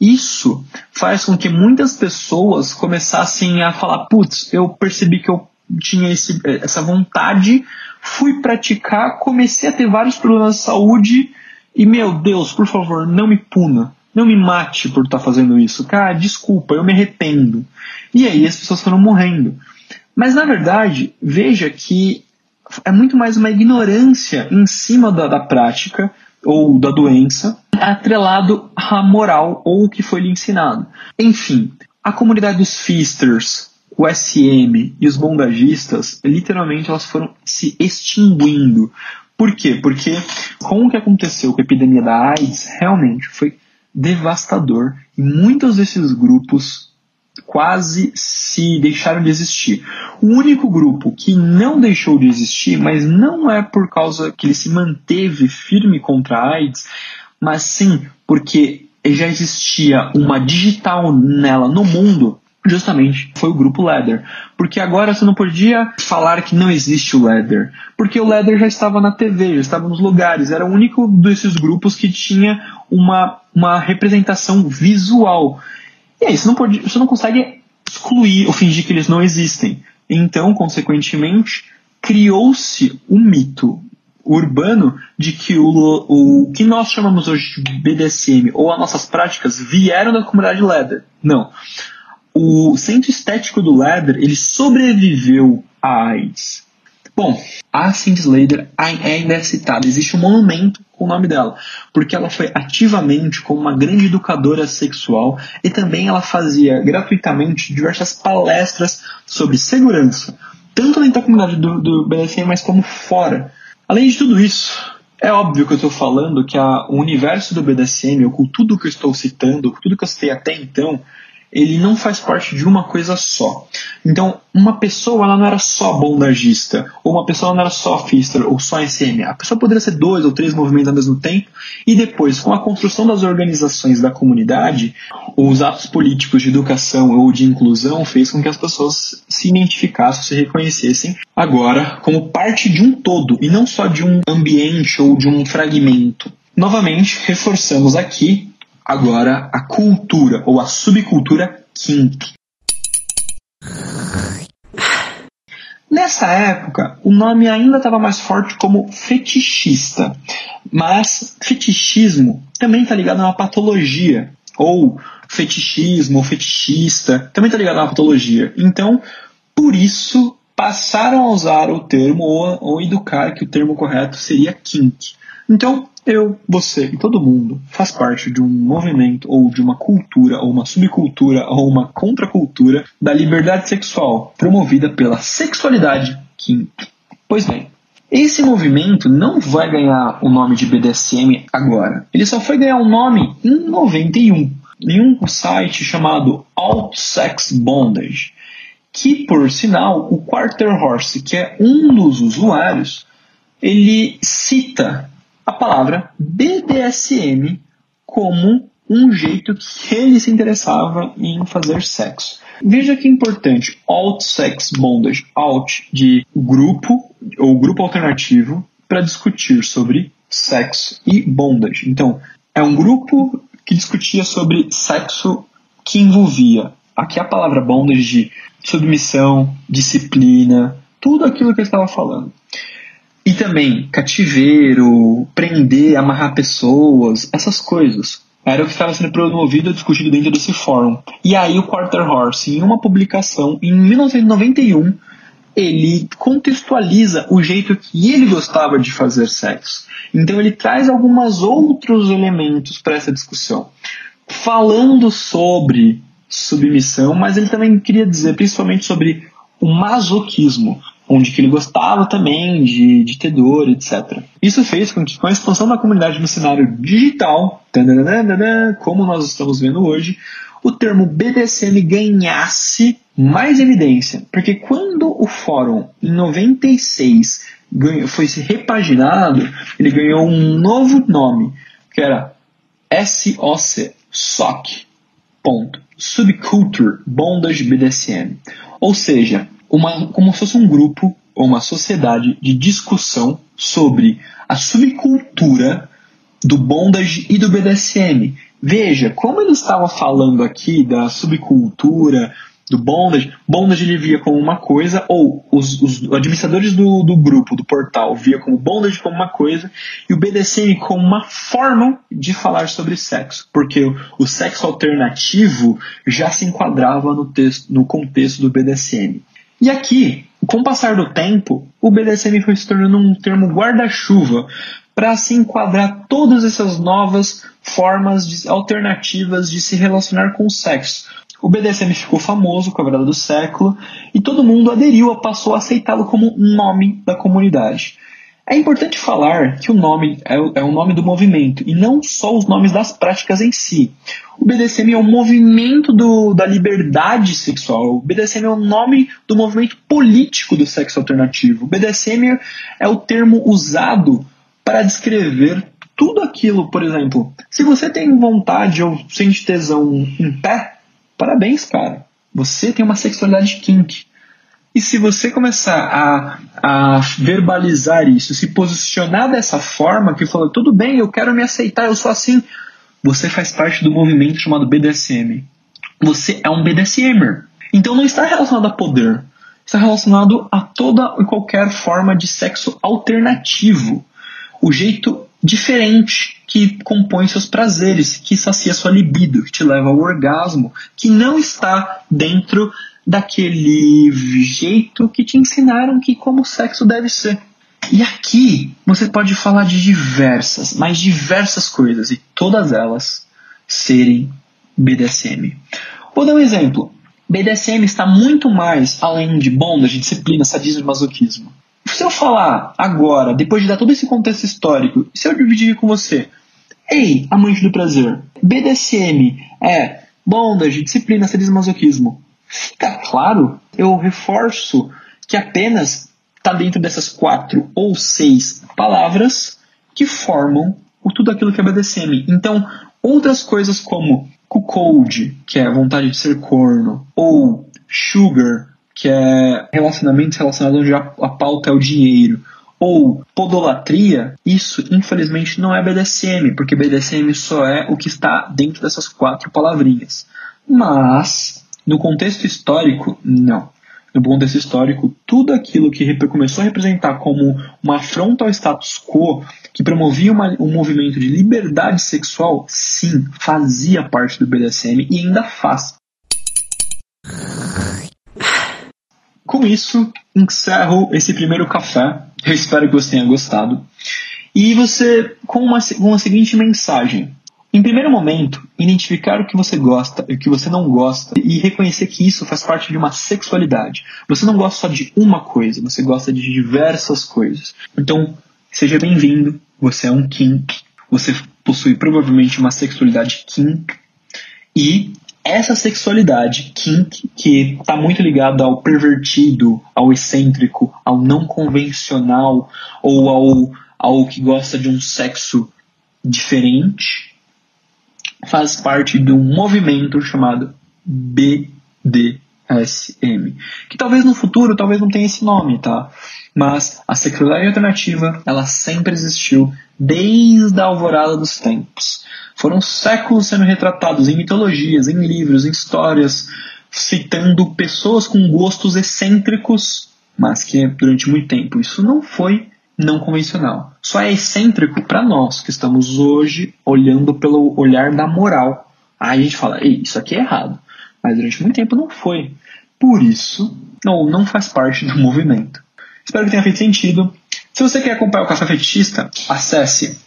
Isso faz com que muitas pessoas começassem a falar: putz, eu percebi que eu tinha esse, essa vontade, fui praticar, comecei a ter vários problemas de saúde e, meu Deus, por favor, não me puna. Não me mate por estar tá fazendo isso. Cara, desculpa, eu me arrependo. E aí as pessoas foram morrendo. Mas na verdade, veja que é muito mais uma ignorância em cima da, da prática ou da doença, atrelado à moral ou o que foi lhe ensinado. Enfim, a comunidade dos Feasters, o SM e os bondagistas, literalmente elas foram se extinguindo. Por quê? Porque com o que aconteceu com a epidemia da AIDS, realmente foi devastador e muitos desses grupos quase se deixaram de existir. O único grupo que não deixou de existir, mas não é por causa que ele se manteve firme contra a AIDS, mas sim porque já existia uma digital nela no mundo, justamente foi o grupo Leather. Porque agora você não podia falar que não existe o Leather, porque o Leather já estava na TV, já estava nos lugares, era o único desses grupos que tinha uma, uma representação visual. E aí, você não, pode, você não consegue excluir ou fingir que eles não existem. Então, consequentemente, criou-se um mito urbano de que o, o que nós chamamos hoje de BDSM ou as nossas práticas vieram da comunidade Leather. Não. O centro estético do Leather ele sobreviveu à AIDS. Bom, a Cindy Slater ainda é citada. Existe um monumento com o nome dela, porque ela foi ativamente como uma grande educadora sexual e também ela fazia gratuitamente diversas palestras sobre segurança, tanto dentro da comunidade do, do BDSM, mas como fora. Além de tudo isso, é óbvio que eu estou falando que a, o universo do BDSM, ou com tudo que eu estou citando, com tudo que eu citei até então, ele não faz parte de uma coisa só. Então, uma pessoa ela não era só bondagista, ou uma pessoa não era só fister, ou só SM. A pessoa poderia ser dois ou três movimentos ao mesmo tempo, e depois, com a construção das organizações da comunidade, os atos políticos de educação ou de inclusão fez com que as pessoas se identificassem, se reconhecessem agora como parte de um todo, e não só de um ambiente ou de um fragmento. Novamente, reforçamos aqui agora a cultura ou a subcultura kink. Nessa época, o nome ainda estava mais forte como fetichista, mas fetichismo também está ligado a uma patologia, ou fetichismo, ou fetichista, também está ligado a uma patologia. Então, por isso, passaram a usar o termo, ou, ou educar que o termo correto seria kink. Então, eu, você e todo mundo faz parte de um movimento ou de uma cultura ou uma subcultura ou uma contracultura da liberdade sexual promovida pela sexualidade kink. Pois bem, esse movimento não vai ganhar o nome de BDSM agora. Ele só foi ganhar o um nome em 91 em um site chamado Alt Sex Bondage, que por sinal o Quarter Horse, que é um dos usuários, ele cita a palavra BDSM como um jeito que ele se interessava em fazer sexo. Veja que importante, alt sex bondage, alt de grupo ou grupo alternativo para discutir sobre sexo e bondage. Então, é um grupo que discutia sobre sexo que envolvia aqui a palavra bondage de submissão, disciplina, tudo aquilo que eu estava falando. E também cativeiro, prender, amarrar pessoas, essas coisas. Era o que estava sendo promovido e discutido dentro desse fórum. E aí o Quarter Horse, em uma publicação em 1991, ele contextualiza o jeito que ele gostava de fazer sexo. Então ele traz alguns outros elementos para essa discussão. Falando sobre submissão, mas ele também queria dizer principalmente sobre o masoquismo, onde que ele gostava também de, de ter dor, etc. Isso fez com que, com a expansão da comunidade no cenário digital, como nós estamos vendo hoje, o termo BDSM ganhasse mais evidência. Porque quando o fórum, em 96, ganhou, foi repaginado, ele ganhou um novo nome, que era SOC, SOC, ponto, Subculture Bondage BDSM. Ou seja, uma, como se fosse um grupo ou uma sociedade de discussão sobre a subcultura do bondage e do BDSM. Veja, como ele estava falando aqui da subcultura, do bondage, bondage ele via como uma coisa, ou os, os administradores do, do grupo, do portal, via como bondage como uma coisa, e o BDSM como uma forma de falar sobre sexo, porque o, o sexo alternativo já se enquadrava no, texto, no contexto do BDSM. E aqui, com o passar do tempo, o BDSM foi se tornando um termo guarda-chuva para se enquadrar todas essas novas formas de, alternativas de se relacionar com o sexo. O BDSM ficou famoso com a virada do século e todo mundo aderiu, passou a aceitá-lo como nome da comunidade. É importante falar que o nome é o, é o nome do movimento e não só os nomes das práticas em si. O BDSM é o movimento do, da liberdade sexual. O BDSM é o nome do movimento político do sexo alternativo. O BDSM é o termo usado para descrever tudo aquilo, por exemplo, se você tem vontade ou sente tesão em pé, parabéns, cara. Você tem uma sexualidade kink. E se você começar a, a verbalizar isso, se posicionar dessa forma, que fala, tudo bem, eu quero me aceitar, eu sou assim, você faz parte do movimento chamado BDSM. Você é um BDSMer. Então não está relacionado a poder, está relacionado a toda e qualquer forma de sexo alternativo. O jeito diferente que compõe seus prazeres, que sacia sua libido, que te leva ao orgasmo, que não está dentro daquele jeito que te ensinaram que como o sexo deve ser. E aqui você pode falar de diversas, mas diversas coisas, e todas elas serem BDSM. Vou dar um exemplo. BDSM está muito mais além de bondage, disciplina, sadismo e masoquismo. Se eu falar agora, depois de dar todo esse contexto histórico, se eu dividir com você, ei, amante do prazer, BDSM é bondage, disciplina, sadismo e masoquismo fica claro, eu reforço que apenas está dentro dessas quatro ou seis palavras que formam o tudo aquilo que é BDSM. Então, outras coisas como cuckold, que é vontade de ser corno, ou sugar, que é relacionamentos relacionados onde a, a pauta é o dinheiro, ou podolatria, isso infelizmente não é BDSM, porque BDSM só é o que está dentro dessas quatro palavrinhas. Mas no contexto histórico, não. No contexto histórico, tudo aquilo que começou a representar como uma afronta ao status quo, que promovia uma, um movimento de liberdade sexual, sim, fazia parte do BDSM e ainda faz. Com isso, encerro esse primeiro café. Eu espero que você tenha gostado. E você, com uma, uma seguinte mensagem: em primeiro momento, identificar o que você gosta e o que você não gosta e reconhecer que isso faz parte de uma sexualidade. Você não gosta só de uma coisa, você gosta de diversas coisas. Então, seja bem-vindo, você é um kink, você possui provavelmente uma sexualidade kink e essa sexualidade kink, que está muito ligada ao pervertido, ao excêntrico, ao não convencional ou ao, ao que gosta de um sexo diferente, faz parte de um movimento chamado BDSM, que talvez no futuro talvez não tenha esse nome, tá? Mas a sexualidade alternativa, ela sempre existiu desde a alvorada dos tempos. Foram séculos sendo retratados em mitologias, em livros, em histórias, citando pessoas com gostos excêntricos, mas que durante muito tempo isso não foi não convencional. Só é excêntrico para nós que estamos hoje olhando pelo olhar da moral. Aí a gente fala, Ei, isso aqui é errado. Mas durante muito tempo não foi. Por isso, não, não faz parte do movimento. Espero que tenha feito sentido. Se você quer acompanhar o Café Fetista, acesse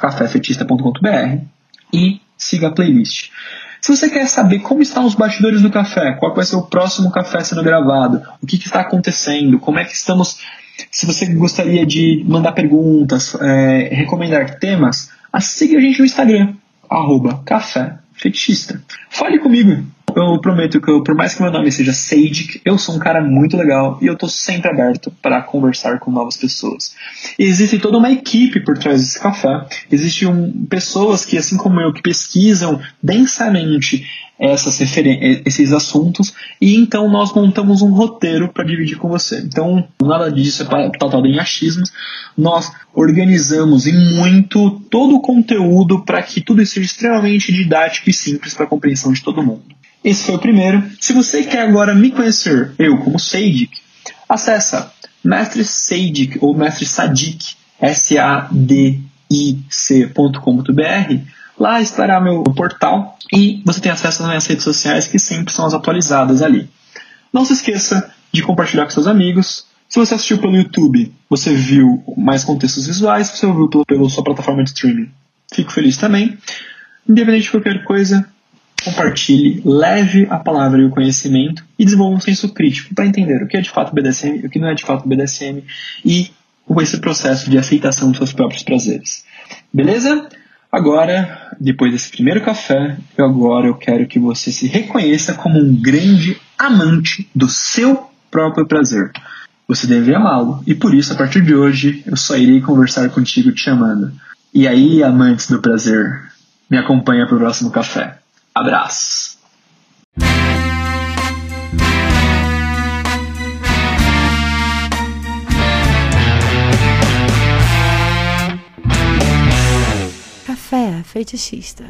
caféfetista.com.br e siga a playlist. Se você quer saber como estão os bastidores do café, qual vai ser o próximo café sendo gravado, o que, que está acontecendo, como é que estamos. Se você gostaria de mandar perguntas, é, recomendar temas, siga a gente no Instagram, arroba café fetichista. Fale comigo, eu prometo que eu, por mais que meu nome seja Sage, eu sou um cara muito legal e eu tô sempre aberto para conversar com novas pessoas. E existe toda uma equipe por trás desse café. Existem um, pessoas que, assim como eu, que pesquisam densamente essas esses assuntos e então nós montamos um roteiro para dividir com você. Então, nada disso é pautado em achismos. Nós organizamos em muito todo o conteúdo para que tudo seja extremamente didático e simples para a compreensão de todo mundo. Esse foi o primeiro. Se você quer agora me conhecer, eu como Sadic, acessa Mestre Sadic ou Mestre Sadik, S-A-D-I-C.com.br. Lá estará meu portal e você tem acesso às minhas redes sociais que sempre são as atualizadas ali. Não se esqueça de compartilhar com seus amigos. Se você assistiu pelo YouTube, você viu mais contextos visuais, se você ouviu pela, pela sua plataforma de streaming, fico feliz também. Independente de qualquer coisa, compartilhe, leve a palavra e o conhecimento e desenvolva um senso crítico para entender o que é de fato BDSM e o que não é de fato BDSM e esse processo de aceitação dos seus próprios prazeres. Beleza? Agora, depois desse primeiro café, eu agora eu quero que você se reconheça como um grande amante do seu próprio prazer. Você deve amá-lo e por isso, a partir de hoje, eu só irei conversar contigo te amando. E aí, amantes do prazer, me acompanha para o próximo café. Abraço. Café fetichista.